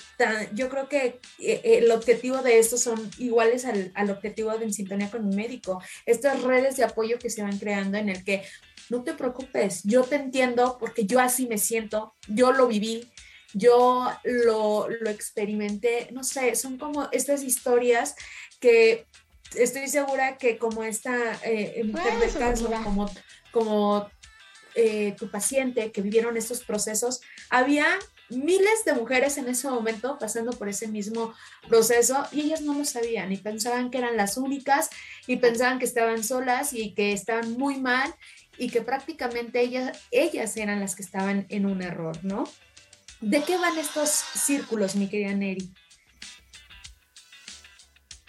yo creo que eh, el objetivo de esto son iguales al, al, objetivo de En Sintonía con mi médico. Estas redes de apoyo que se van creando en el que no te preocupes, yo te entiendo porque yo así me siento, yo lo viví, yo lo, lo experimenté, no sé, son como estas historias que estoy segura que como esta eh, mujer caso, como, como eh, tu paciente que vivieron estos procesos, había miles de mujeres en ese momento pasando por ese mismo proceso y ellas no lo sabían y pensaban que eran las únicas y pensaban que estaban solas y que estaban muy mal y que prácticamente ellas, ellas eran las que estaban en un error, ¿no? ¿De qué van estos círculos, mi querida Neri?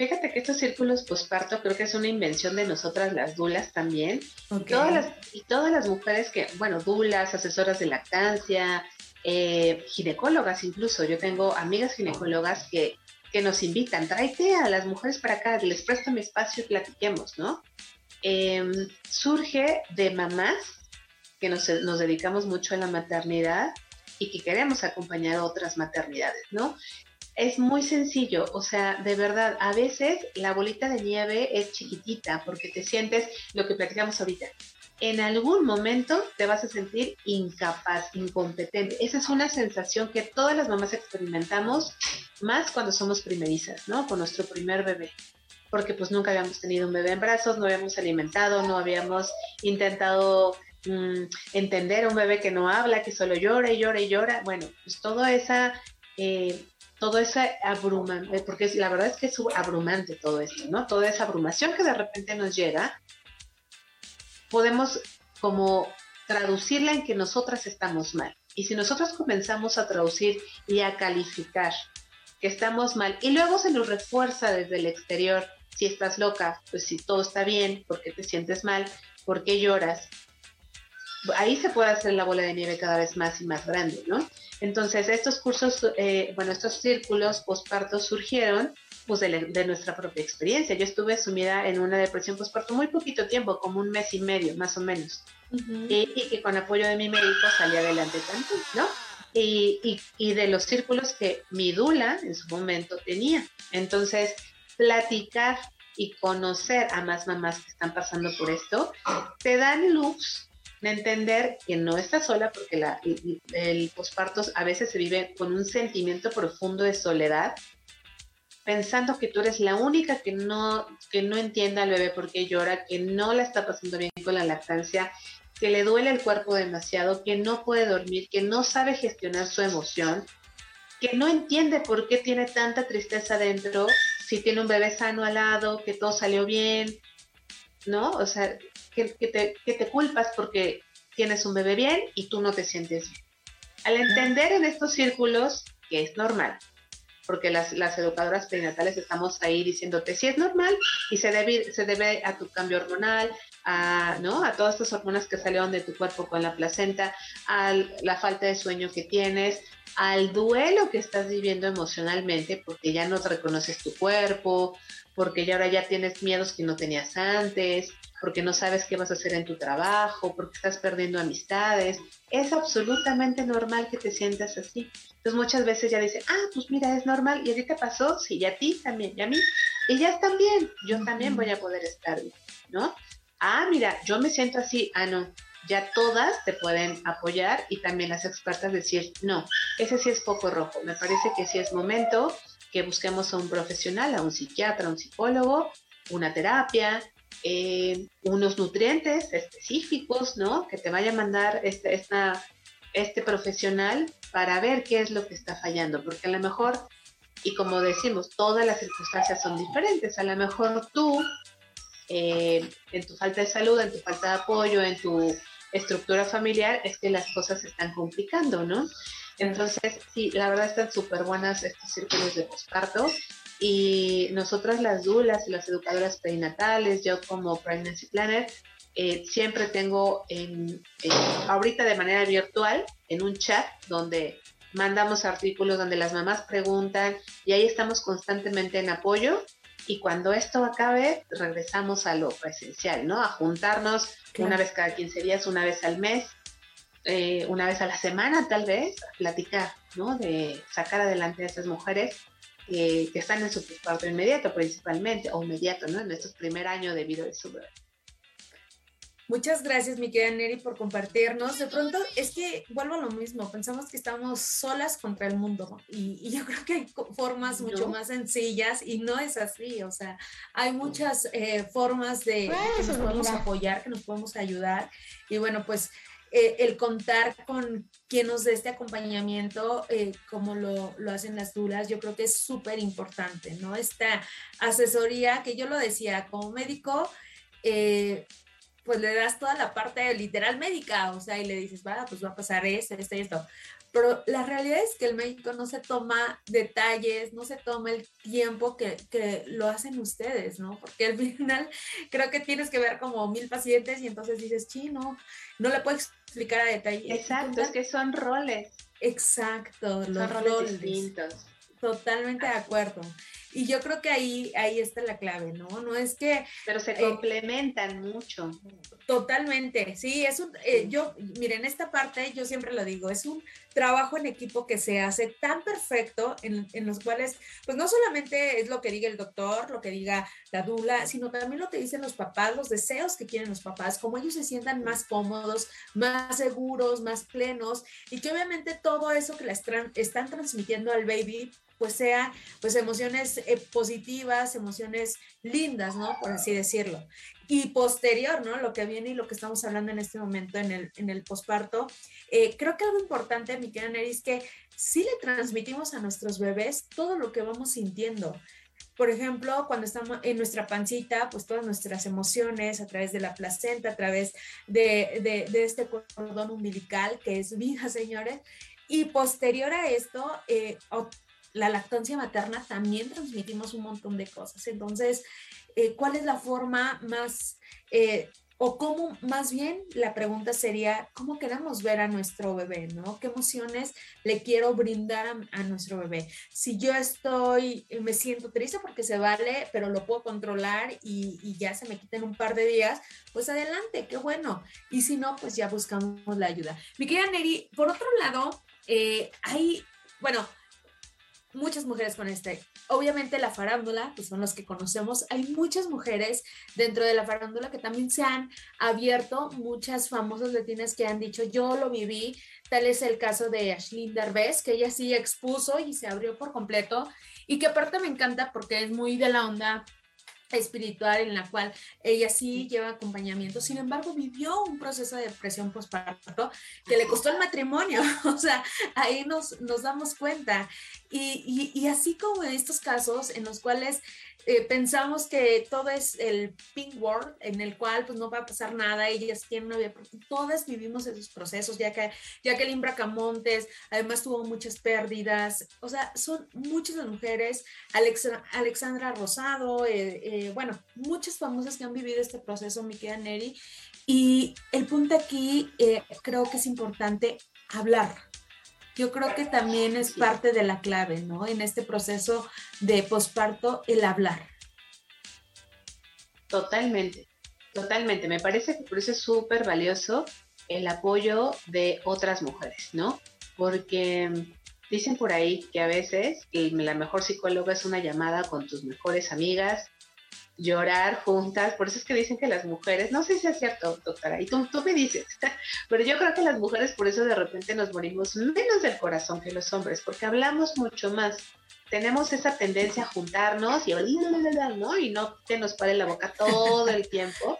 Fíjate que estos círculos posparto creo que es una invención de nosotras las dulas también. Todas las, y todas las mujeres que, bueno, dulas, asesoras de lactancia, eh, ginecólogas incluso. Yo tengo amigas ginecólogas que, que nos invitan, tráete a las mujeres para acá, les presto mi espacio y platiquemos, ¿no? Em, surge de mamás que nos, nos dedicamos mucho a la maternidad y que queremos acompañar a otras maternidades, ¿no? Es muy sencillo, o sea, de verdad, a veces la bolita de nieve es chiquitita porque te sientes lo que platicamos ahorita. En algún momento te vas a sentir incapaz, incompetente. Esa es una sensación que todas las mamás experimentamos, más cuando somos primerizas, ¿no? Con nuestro primer bebé. Porque pues nunca habíamos tenido un bebé en brazos, no habíamos alimentado, no habíamos intentado mm, entender a un bebé que no habla, que solo llora y llora y llora. Bueno, pues toda esa eh, todo ese abrumante, porque la verdad es que es abrumante todo esto, ¿no? Toda esa abrumación que de repente nos llega, podemos como traducirla en que nosotras estamos mal. Y si nosotros comenzamos a traducir y a calificar que estamos mal, y luego se nos refuerza desde el exterior, si estás loca, pues si todo está bien, ¿por qué te sientes mal? ¿Por qué lloras? Ahí se puede hacer la bola de nieve cada vez más y más grande, ¿no? Entonces, estos cursos, eh, bueno, estos círculos postparto surgieron pues de, nuestra propia experiencia. Yo estuve sumida en una depresión postparto muy poquito tiempo, como un mes y medio, más o menos. y, que con apoyo de mi médico salí adelante tanto, ¿no? Y, y, de los círculos que mi dula en su momento tenía. Entonces, platicar y conocer a más mamás que están pasando por esto, te dan luz de entender que no estás sola porque la, el, posparto a veces se vive con un sentimiento profundo de soledad, pensando que tú eres la única que no, que no entiende al bebé porque llora, que no la está pasando bien con la lactancia, que le duele el cuerpo demasiado, que no puede dormir, que no sabe gestionar su emoción, que no entiende por qué tiene tanta tristeza dentro, si tiene un bebé sano al lado, que todo salió bien, ¿no? O sea, que, te, que te culpas porque tienes un bebé bien y tú no te sientes bien. Al entender en estos círculos que es normal, porque las, las educadoras perinatales estamos ahí diciéndote si es normal y se debe, se debe a tu cambio hormonal, a, ¿no? a todas estas hormonas que salieron de tu cuerpo con la placenta, a la falta de sueño que tienes, al duelo que estás viviendo emocionalmente porque ya no reconoces tu cuerpo, porque ya ahora ya tienes miedos que no tenías antes, porque no sabes qué vas a hacer en tu trabajo, porque estás perdiendo amistades. Es absolutamente normal que te sientas así. Entonces muchas veces ya dicen, ah, pues mira, es normal, y a ti te pasó, sí, y a ti también, y a mí, y ya están bien, yo también voy a poder estar bien, ¿no? Ah, mira, yo me siento así, ah, no, ya todas te pueden apoyar y también las expertas decir, no, ese sí es poco rojo, me parece que sí es momento que busquemos a un profesional, a un psiquiatra, a un psicólogo, una terapia, eh, unos nutrientes específicos, ¿no? Que te vaya a mandar este, este profesional para ver qué es lo que está fallando, porque a lo mejor, y como decimos, todas las circunstancias son diferentes, a lo mejor tú, eh, en tu falta de salud, en tu falta de apoyo, en tu estructura familiar, es que las cosas se están complicando, ¿no? Entonces, sí, la verdad están súper buenas estos círculos de posparto y nosotras las dulas y las educadoras perinatales, yo como Pregnancy Planner, eh, siempre tengo en, ahorita de manera virtual en un chat donde mandamos artículos donde las mamás preguntan y ahí estamos constantemente en apoyo y cuando esto acabe regresamos a lo presencial, ¿no? A juntarnos una vez cada 15 días, una vez al mes eh, una vez a la semana tal vez, platicar, ¿no? De sacar adelante a estas mujeres que están en su parto inmediato principalmente, o inmediato, ¿no? En estos primer año de vida de su bebé. Muchas gracias, mi querida Neri, por compartirnos. De pronto, es que vuelvo a lo mismo, pensamos que estamos solas contra el mundo y, yo creo que hay formas mucho más sencillas y no es así, o sea, hay muchas eh, formas de que nos podemos apoyar, que nos podemos ayudar y bueno, pues eh, el contar con quien nos dé este acompañamiento, eh, como lo, lo, hacen las dulas, yo creo que es súper importante, ¿no? Esta asesoría que yo lo decía, como médico, eh, pues le das toda la parte literal médica, o sea, y le dices, va, pues va a pasar esto, esto y esto. Pero la realidad es que el médico no se toma detalles, no se toma el tiempo que, que, lo hacen ustedes, ¿no? Porque al final creo que tienes que ver como mil pacientes y entonces dices, chino, no le puedo explicar a detalle. Exacto, es que son roles. Exacto, los roles, distintos. Totalmente de acuerdo. Y yo creo que ahí, ahí está la clave, ¿no? No es que... Pero se eh, complementan mucho. Totalmente, sí, es un, eh, yo, miren, esta parte yo siempre lo digo, es un trabajo en equipo que se hace tan perfecto en, en, los cuales, pues no solamente es lo que diga el doctor, lo que diga la dula, sino también lo que dicen los papás, los deseos que quieren los papás, cómo ellos se sientan más cómodos, más seguros, más plenos, y que obviamente todo eso que les están transmitiendo al baby, pues sea pues emociones eh, positivas, emociones lindas, ¿no? Por así decirlo. Y posterior, ¿no? Lo que viene y lo que estamos hablando en este momento en el, en el posparto, eh, creo que algo importante, mi querida Neri, es que sí le transmitimos a nuestros bebés todo lo que vamos sintiendo. Por ejemplo, cuando estamos en nuestra pancita, pues todas nuestras emociones a través de la placenta, a través de, de, de este cordón umbilical, que es vida, señores. Y posterior a esto, eh, la lactancia materna también transmitimos un montón de cosas. Entonces, eh, ¿cuál es la forma más, eh, o cómo, más bien la pregunta sería, ¿cómo queremos ver a nuestro bebé? ¿no? ¿Qué emociones le quiero brindar a, nuestro bebé? Si yo estoy, me siento triste porque se vale, pero lo puedo controlar y, ya se me quiten un par de días, pues adelante, qué bueno. Y si no, pues ya buscamos la ayuda. Mi querida Neri, por otro lado, eh, hay, bueno, muchas mujeres con este. Obviamente la farándula, que son los que conocemos, hay muchas mujeres dentro de la farándula que también se han abierto, muchas famosas latinas que han dicho, yo lo viví, tal es el caso de Ashlyn Derbez, que ella sí expuso y se abrió por completo, y que aparte me encanta porque es muy de la onda espiritual en la cual ella sí lleva acompañamiento, sin embargo vivió un proceso de depresión postparto que le costó el matrimonio, o sea, ahí nos, nos damos cuenta. Y, y, y así como en estos casos en los cuales eh, pensamos que todo es el pink world en el cual pues no va a pasar nada, ellas tienen novia, todas vivimos esos procesos, ya que, ya que Limbra Camontes además tuvo muchas pérdidas, o sea, son muchas las mujeres, Alexandra Rosado, eh, eh, bueno, muchas famosas que han vivido este proceso, mi querida Neri, y el punto aquí creo que es importante hablar, yo creo que también es parte de la clave, ¿no? En este proceso de posparto, el hablar. Totalmente, totalmente. Me parece que por eso es súper valioso el apoyo de otras mujeres, ¿no? Porque dicen por ahí que a veces la mejor psicóloga es una llamada con tus mejores amigas, llorar juntas. Por eso es que dicen que las mujeres, no sé si es cierto, doctora, y tú, tú me dices, pero yo creo que las mujeres por eso de repente nos morimos menos del corazón que los hombres, porque hablamos mucho más. Tenemos esa tendencia a juntarnos y, ¿no? y no que nos pare la boca todo el tiempo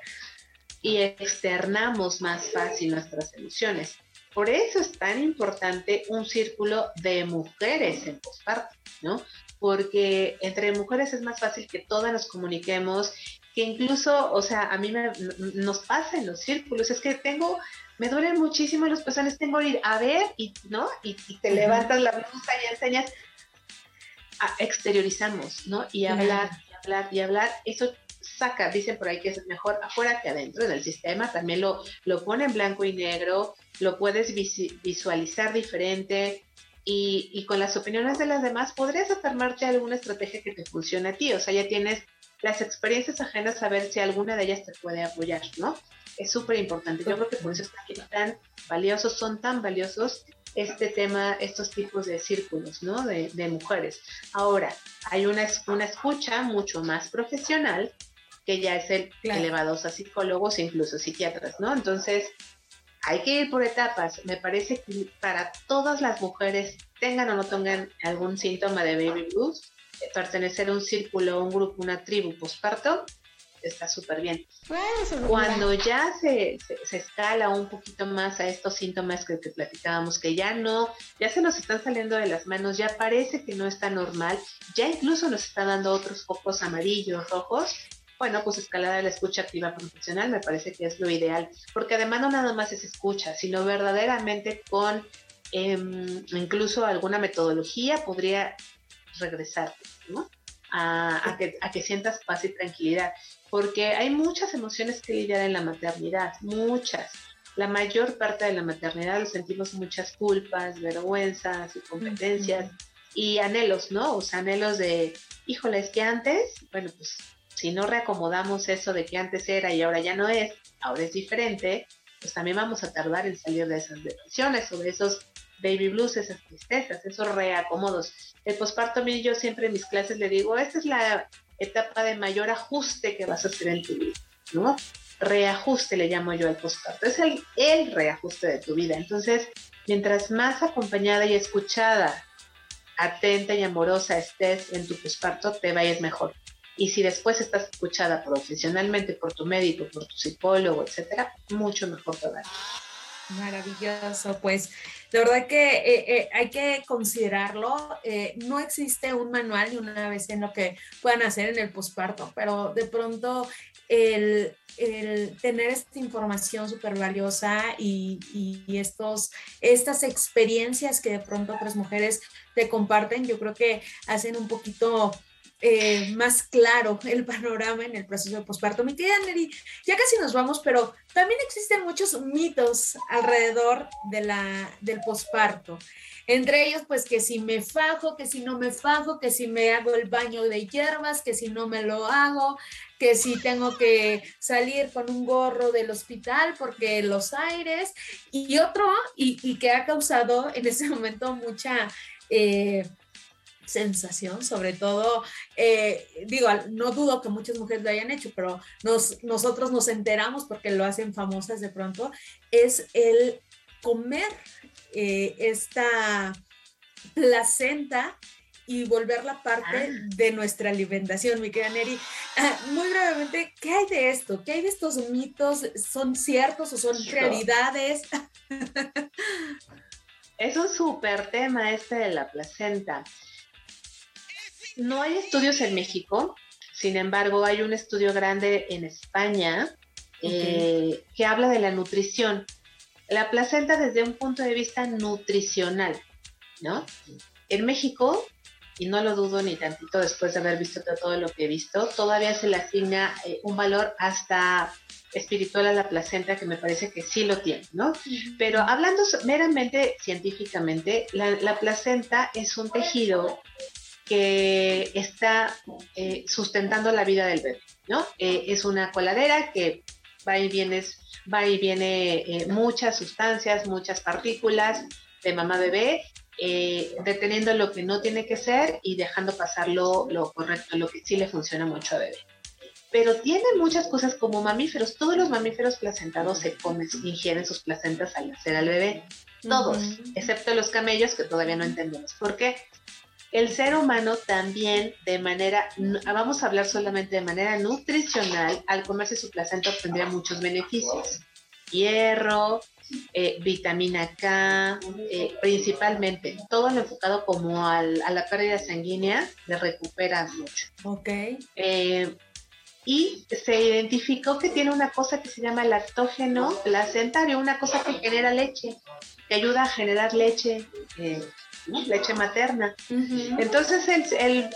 y externamos más fácil nuestras emociones. Por eso es tan importante un círculo de mujeres en posparto, ¿no? Porque entre mujeres es más fácil que todas nos comuniquemos, que incluso, o sea, a mí me, nos pasa en los círculos, es que tengo, me duelen muchísimo los pezones, tengo que ir a ver, y, ¿no? Y, te levantas la blusa y enseñas, exteriorizamos, ¿no? Y hablar, y hablar, y hablar, eso saca, dicen por ahí que es mejor afuera que adentro del sistema, también lo, lo pone en blanco y negro, lo puedes visualizar diferente, y, con las opiniones de las demás podrías armarte alguna estrategia que te funcione a ti. O sea, ya tienes las experiencias ajenas a ver si alguna de ellas te puede apoyar, ¿no? Es súper importante. Yo creo que por eso están tan valiosos, son tan valiosos este tema, estos tipos de círculos, ¿no? De, de mujeres. Ahora, hay una, una escucha mucho más profesional que ya es el elevados a psicólogos e incluso psiquiatras, ¿no? Entonces, hay que ir por etapas. Me parece que para todas las mujeres, tengan o no tengan algún síntoma de baby blues, pertenecer a un círculo, un grupo, una tribu postparto, está súper bien. Cuando ya se, se, escala un poquito más a estos síntomas que, que, platicábamos, que ya no, ya se nos están saliendo de las manos, ya parece que no está normal, ya incluso nos está dando otros focos amarillos, rojos, bueno, pues escalada de la escucha activa profesional me parece que es lo ideal, porque además no nada más es escucha, sino verdaderamente con em, incluso alguna metodología podría regresar, ¿no? A, que, a que sientas paz y tranquilidad, porque hay muchas emociones que lidiar en la maternidad, muchas. La mayor parte de la maternidad lo sentimos muchas culpas, vergüenzas, incompetencias y anhelos, ¿no? O sea, anhelos de, híjole, es que antes, bueno, pues si no reacomodamos eso de que antes era y ahora ya no es, ahora es diferente, pues también vamos a tardar en salir de esas depresiones o de esos baby blues, esas tristezas, esos reacomodos. El posparto, a yo siempre en mis clases le digo, esta es la etapa de mayor ajuste que vas a hacer en tu vida, ¿no? Reajuste le llamo yo al posparto, es el, el reajuste de tu vida. Entonces, mientras más acompañada y escuchada, atenta y amorosa estés en tu posparto, te vayas mejor. Y si después estás escuchada profesionalmente por tu médico, por tu psicólogo, etcétera, mucho mejor todavía. Maravilloso, pues de verdad que eh, eh, hay que considerarlo. Eh, no existe un manual ni una vez en lo que puedan hacer en el posparto, pero de pronto el, el tener esta información súper valiosa y, y, estos, estas experiencias que de pronto otras mujeres te comparten, yo creo que hacen un poquito eh, más claro el panorama en el proceso de posparto. Mi querida Neri, ya casi nos vamos, pero también existen muchos mitos alrededor de la, del posparto. Entre ellos, pues que si me fajo, que si no me fajo, que si me hago el baño de hierbas, que si no me lo hago, que si tengo que salir con un gorro del hospital porque los aires, y otro, y, que ha causado en ese momento mucha... Eh, sensación, sobre todo, eh, digo, no dudo que muchas mujeres lo hayan hecho, pero nos, nosotros nos enteramos porque lo hacen famosas de pronto, es el comer eh, esta placenta y volverla parte ah. de nuestra alimentación, mi querida Neri. Ah, muy brevemente, ¿qué hay de esto? ¿Qué hay de estos mitos? ¿Son ciertos o son realidades? Es un súper tema este de la placenta. No hay estudios en México, sin embargo, hay un estudio grande en España eh, que habla de la nutrición. La placenta desde un punto de vista nutricional, ¿no? En México, y no lo dudo ni tantito después de haber visto todo lo que he visto, todavía se le asigna eh, un valor hasta espiritual a la placenta que me parece que sí lo tiene, ¿no? Pero hablando meramente científicamente, la, la placenta es un tejido que está eh, sustentando la vida del bebé, ¿no? Eh, es una coladera que va y viene, va y viene eh, muchas sustancias, muchas partículas de mamá bebé, deteniendo lo que no tiene que ser y dejando pasar lo, correcto, lo que sí le funciona mucho a bebé. Pero tiene muchas cosas como mamíferos. Todos los mamíferos placentados se comen, ingieren sus placentas al nacer al bebé. Todos, excepto los camellos que todavía no entendemos por qué el ser humano también de manera, vamos a hablar solamente de manera nutricional, al comerse su placenta obtendría muchos beneficios. Hierro, eh, vitamina K, eh, principalmente, todo lo enfocado como a la pérdida sanguínea, le recupera mucho. Ok. Eh, y se identificó que tiene una cosa que se llama lactógeno placentario, una cosa que genera leche, que ayuda a generar leche leche materna. Entonces él,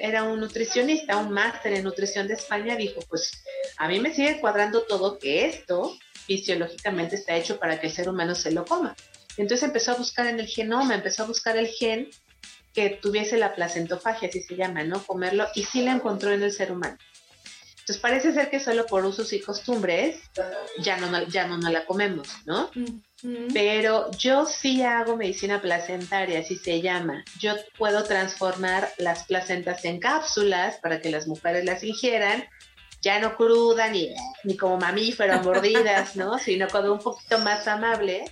era un nutricionista, un máster en nutrición de España, dijo, pues a mí me sigue cuadrando todo que esto fisiológicamente está hecho para que el ser humano se lo coma. Entonces empezó a buscar en el genoma, empezó a buscar el gen que tuviese la placentofagia, así se llama, ¿no? Comerlo, y sí la encontró en el ser humano. Entonces parece ser que solo por usos y costumbres ya no, ya no, no la comemos, ¿no? Pero yo sí hago medicina placentaria, así se llama. Yo puedo transformar las placentas en cápsulas para que las mujeres las ingieran, ya no cruda ni, ni como mamífero mordidas, ¿no? Sino como un poquito más amable.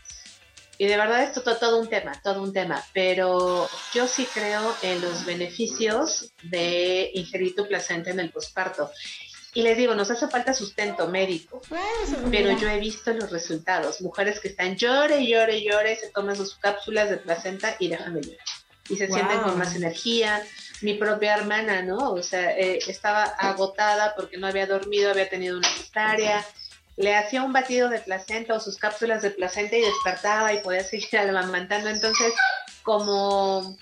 Y de verdad esto todo, todo un tema, todo un tema. Pero yo sí creo en los beneficios de ingerir tu placenta en el posparto. Y les digo, nos hace falta sustento médico, pero yo he visto los resultados. Mujeres que están llore, llore, llore, se toman sus cápsulas de placenta y dejan de llorar. Y se sienten con más energía. Mi propia hermana, ¿no? O sea, eh, estaba agotada porque no había dormido, había tenido una cesárea. Le hacía un batido de placenta o sus cápsulas de placenta y despertaba y podía seguir amamantando. Entonces, como,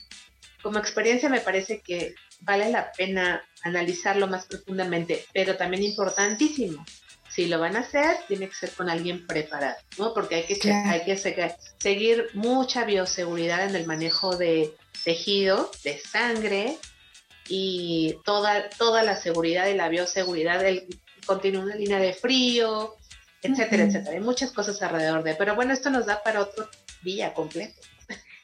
como experiencia me parece que vale la pena analizarlo más profundamente, pero también importantísimo, si lo van a hacer, tiene que ser con alguien preparado, ¿no? Porque hay que, hay que seguir, mucha bioseguridad en el manejo de tejido, de sangre y toda, toda la seguridad y la bioseguridad del continuo una línea de frío, etcétera, etcétera. Hay muchas cosas alrededor de, pero bueno, esto nos da para otro día completo.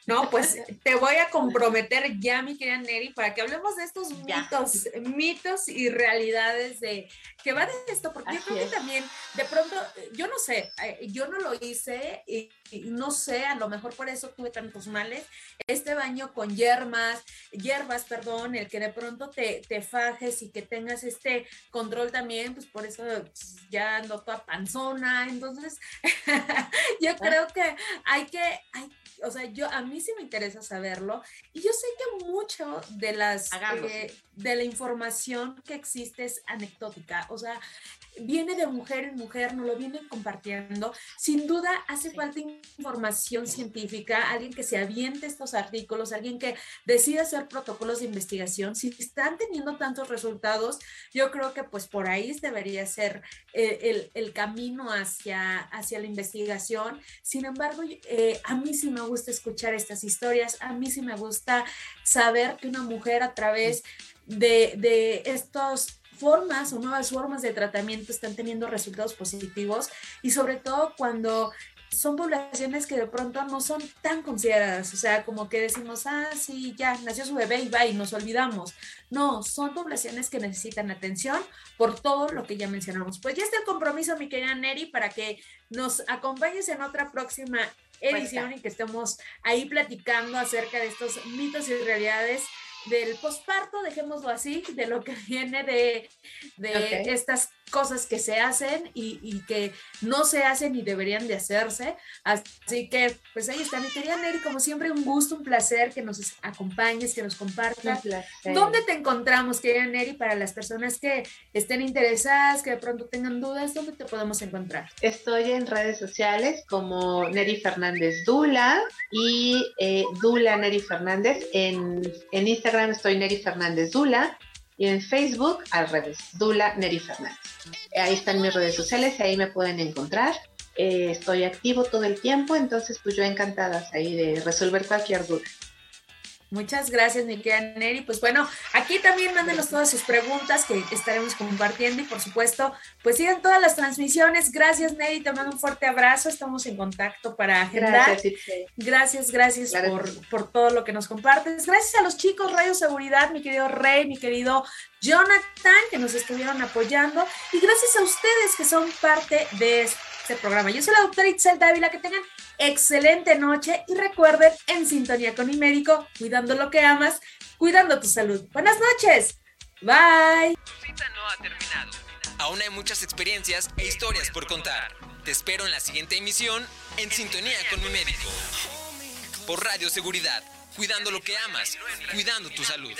No, pues te voy a comprometer ya, mi querida Neri, para que hablemos de estos mitos, mitos y realidades de que va de esto, porque yo creo que también, de pronto, yo no sé, eh, yo no lo hice y, no sé, a lo mejor por eso tuve tantos males. Este baño con hierbas, hierbas, perdón, el que de pronto te, te fajes y que tengas este control también, pues por eso pues, ya ando toda panzona. Entonces, yo creo que hay que, hay o sea, yo a mí sí me interesa saberlo y yo sé que mucho de las eh, de la información que existe es anecdótica, o sea, viene de mujer en mujer, nos lo vienen compartiendo. Sin duda hace falta información científica, alguien que se aviente estos artículos, alguien que decida hacer protocolos de investigación. Si están teniendo tantos resultados, yo creo que pues por ahí debería ser eh, el, camino hacia, hacia la investigación. Sin embargo, eh, a mí sí me gusta escuchar estas historias, a mí sí me gusta saber que una mujer a través de, de estos formas o nuevas formas de tratamiento están teniendo resultados positivos y sobre todo cuando son poblaciones que de pronto no son tan consideradas, o sea, como que decimos, ah, sí, ya nació su bebé y va y nos olvidamos. No, son poblaciones que necesitan atención por todo lo que ya mencionamos. Pues ya está el compromiso, mi querida Neri, para que nos acompañes en otra próxima edición y que estemos ahí platicando acerca de estos mitos y realidades del posparto, dejémoslo así, de lo que viene de, de estas cosas que se hacen y, que no se hacen y deberían de hacerse. Así que, pues ahí está, mi querida Neri, como siempre, un gusto, un placer que nos acompañes, que nos compartas. ¿Dónde te encontramos, querida Neri, para las personas que estén interesadas, que de pronto tengan dudas, dónde te podemos encontrar? Estoy en redes sociales como Neri Fernández Dula y eh, Dula Neri Fernández. En, en Instagram estoy Neri Fernández Dula y en Facebook al revés, Dula Neri Fernández. Ahí están mis redes sociales y ahí me pueden encontrar. Eh, estoy activo todo el tiempo, entonces pues yo encantada ahí de resolver cualquier duda. Muchas gracias, mi querida Neri. Pues bueno, aquí también mándenos todas sus preguntas que estaremos compartiendo y por supuesto, pues sigan todas las transmisiones. Gracias, Neri. Te mando un fuerte abrazo. Estamos en contacto para agendar. Gracias, gracias, por, por, todo lo que nos compartes. Gracias a los chicos Radio Seguridad, mi querido Rey, mi querido Jonathan, que nos estuvieron apoyando. Y gracias a ustedes que son parte de este programa. Yo soy la doctora Itzel Dávila. Que tengan excelente noche y recuerden, en sintonía con mi médico, cuidando lo que amas, cuidando tu salud. Buenas noches. Bye. Tu cita no ha terminado. Aún hay muchas experiencias e historias por contar. Te espero en la siguiente emisión, en sintonía con mi médico. Por Radio Seguridad, cuidando lo que amas, cuidando tu salud.